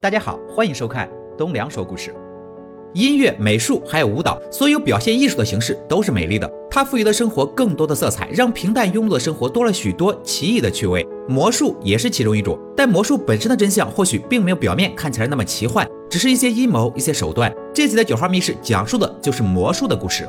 大家好，欢迎收看东梁说故事。音乐、美术还有舞蹈，所有表现艺术的形式都是美丽的。它赋予了生活更多的色彩，让平淡庸碌的生活多了许多奇异的趣味。魔术也是其中一种，但魔术本身的真相或许并没有表面看起来那么奇幻，只是一些阴谋、一些手段。这集的九号密室讲述的就是魔术的故事。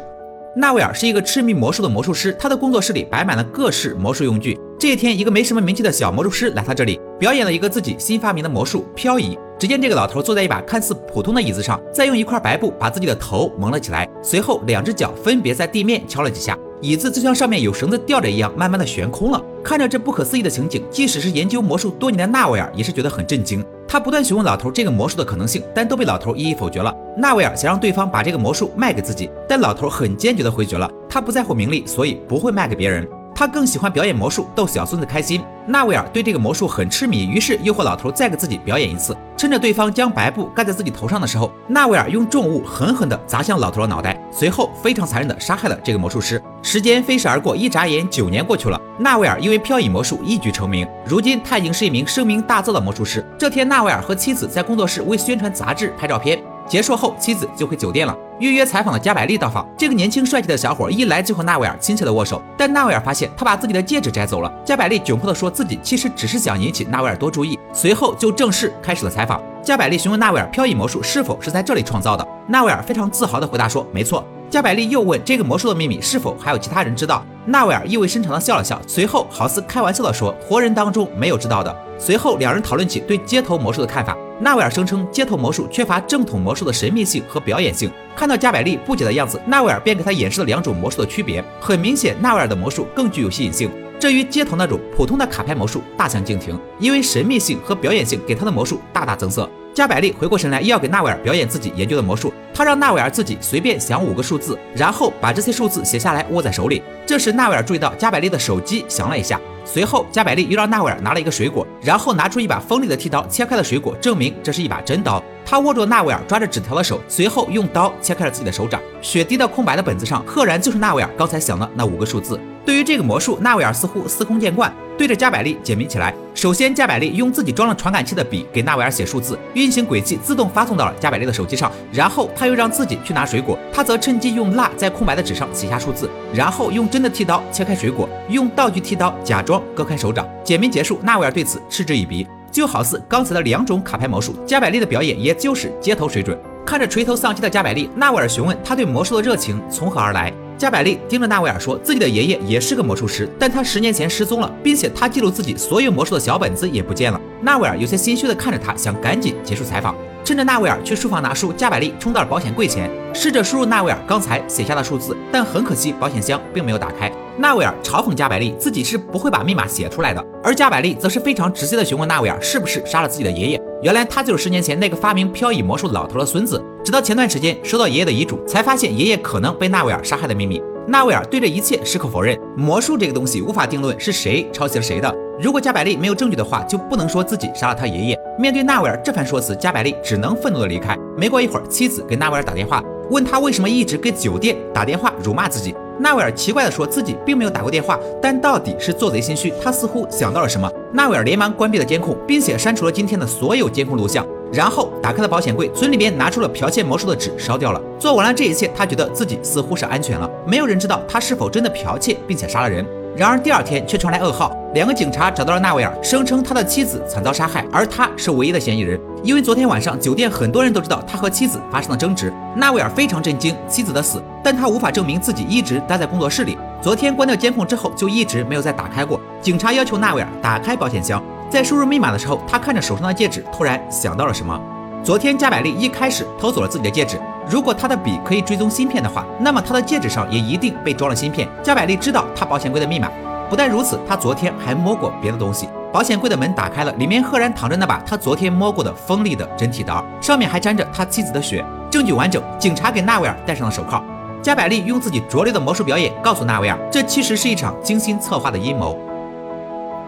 纳维尔是一个痴迷魔术的魔术师，他的工作室里摆满了各式魔术用具。这一天，一个没什么名气的小魔术师来他这里表演了一个自己新发明的魔术——漂移。只见这个老头坐在一把看似普通的椅子上，再用一块白布把自己的头蒙了起来，随后两只脚分别在地面敲了几下，椅子就像上面有绳子吊着一样，慢慢的悬空了。看着这不可思议的情景，即使是研究魔术多年的纳维尔也是觉得很震惊。他不断询问老头这个魔术的可能性，但都被老头一一否决了。纳维尔想让对方把这个魔术卖给自己，但老头很坚决的回绝了。他不在乎名利，所以不会卖给别人。他更喜欢表演魔术，逗小孙子开心。纳维尔对这个魔术很痴迷，于是诱惑老头再给自己表演一次。趁着对方将白布盖在自己头上的时候，纳维尔用重物狠狠地砸向老头的脑袋，随后非常残忍地杀害了这个魔术师。时间飞逝而过，一眨眼九年过去了。纳维尔因为漂移魔术一举成名，如今他已经是一名声名大噪的魔术师。这天，纳维尔和妻子在工作室为宣传杂志拍照片。结束后，妻子就回酒店了。预约采访的加百利到访，这个年轻帅气的小伙一来就和纳维尔亲切的握手，但纳维尔发现他把自己的戒指摘走了。加百利窘迫的说自己其实只是想引起纳维尔多注意，随后就正式开始了采访。加百利询问纳维尔漂移魔术是否是在这里创造的，纳维尔非常自豪的回答说没错。加百利又问这个魔术的秘密是否还有其他人知道，纳维尔意味深长的笑了笑，随后好似开玩笑的说活人当中没有知道的。随后两人讨论起对街头魔术的看法。纳维尔声称街头魔术缺乏正统魔术的神秘性和表演性。看到加百利不解的样子，纳维尔便给他演示了两种魔术的区别。很明显，纳维尔的魔术更具有吸引性，这与街头那种普通的卡牌魔术大相径庭。因为神秘性和表演性给他的魔术大大增色。加百利回过神来，又要给纳维尔表演自己研究的魔术。他让纳维尔自己随便想五个数字，然后把这些数字写下来握在手里。这时，纳维尔注意到加百利的手机响了一下。随后，加百利又让纳维尔拿了一个水果，然后拿出一把锋利的剃刀，切开了水果，证明这是一把真刀。他握住纳维尔抓着纸条的手，随后用刀切开了自己的手掌。血滴到空白的本子上，赫然就是纳维尔刚才想的那五个数字。对于这个魔术，纳维尔似乎司空见惯，对着加百利解谜起来。首先，加百利用自己装了传感器的笔给纳维尔写数字，运行轨迹自动发送到了加百利的手机上。然后他又让自己去拿水果，他则趁机用蜡在空白的纸上写下数字，然后用真的剃刀切开水果，用道具剃刀假装。割开手掌，解谜结束。纳维尔对此嗤之以鼻，就好似刚才的两种卡牌魔术，加百利的表演也就是街头水准。看着垂头丧气的加百利，纳维尔询问他对魔术的热情从何而来。加百利盯着纳维尔说，自己的爷爷也是个魔术师，但他十年前失踪了，并且他记录自己所有魔术的小本子也不见了。纳维尔有些心虚的看着他，想赶紧结束采访。趁着纳维尔去书房拿书，加百利冲到了保险柜前，试着输入纳维尔刚才写下的数字，但很可惜，保险箱并没有打开。纳维尔嘲讽加百利自己是不会把密码写出来的，而加百利则是非常直接的询问纳维尔是不是杀了自己的爷爷。原来他就是十年前那个发明漂移魔术老头的孙子。直到前段时间收到爷爷的遗嘱，才发现爷爷可能被纳维尔杀害的秘密。纳维尔对这一切矢口否认。魔术这个东西无法定论是谁抄袭了谁的。如果加百利没有证据的话，就不能说自己杀了他爷爷。面对纳维尔这番说辞，加百利只能愤怒的离开。没过一会儿，妻子给纳维尔打电话，问他为什么一直给酒店打电话辱骂自己。纳维尔奇怪地说自己并没有打过电话，但到底是做贼心虚。他似乎想到了什么。纳维尔连忙关闭了监控，并且删除了今天的所有监控录像，然后打开了保险柜，从里边拿出了剽窃魔术的纸，烧掉了。做完了这一切，他觉得自己似乎是安全了。没有人知道他是否真的剽窃并且杀了人。然而第二天却传来噩耗，两个警察找到了纳维尔，声称他的妻子惨遭杀害，而他是唯一的嫌疑人。因为昨天晚上酒店很多人都知道他和妻子发生了争执。纳维尔非常震惊妻子的死，但他无法证明自己一直待在工作室里。昨天关掉监控之后就一直没有再打开过。警察要求纳维尔打开保险箱，在输入密码的时候，他看着手上的戒指，突然想到了什么。昨天加百利一开始偷走了自己的戒指。如果他的笔可以追踪芯片的话，那么他的戒指上也一定被装了芯片。加百利知道他保险柜的密码，不但如此，他昨天还摸过别的东西。保险柜的门打开了，里面赫然躺着那把他昨天摸过的锋利的整体刀，上面还沾着他妻子的血，证据完整。警察给纳维尔戴上了手铐。加百利用自己拙劣的魔术表演告诉纳维尔，这其实是一场精心策划的阴谋。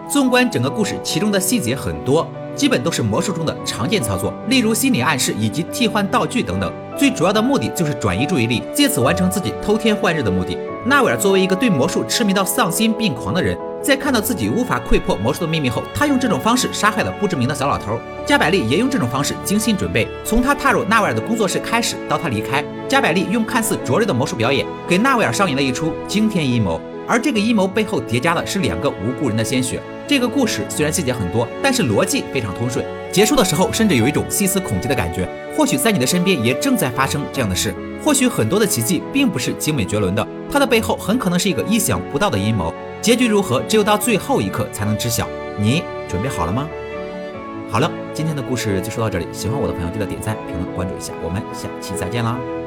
纵观整个故事，其中的细节很多。基本都是魔术中的常见操作，例如心理暗示以及替换道具等等。最主要的目的就是转移注意力，借此完成自己偷天换日的目的。纳维尔作为一个对魔术痴迷到丧心病狂的人，在看到自己无法窥破魔术的秘密后，他用这种方式杀害了不知名的小老头。加百利也用这种方式精心准备，从他踏入纳维尔的工作室开始到他离开，加百利用看似拙劣的魔术表演给纳维尔上演了一出惊天阴谋。而这个阴谋背后叠加的是两个无辜人的鲜血。这个故事虽然细节很多，但是逻辑非常通顺。结束的时候，甚至有一种细思恐极的感觉。或许在你的身边也正在发生这样的事。或许很多的奇迹并不是精美绝伦的，它的背后很可能是一个意想不到的阴谋。结局如何，只有到最后一刻才能知晓。你准备好了吗？好了，今天的故事就说到这里。喜欢我的朋友，记得点赞、评论、关注一下。我们下期再见啦！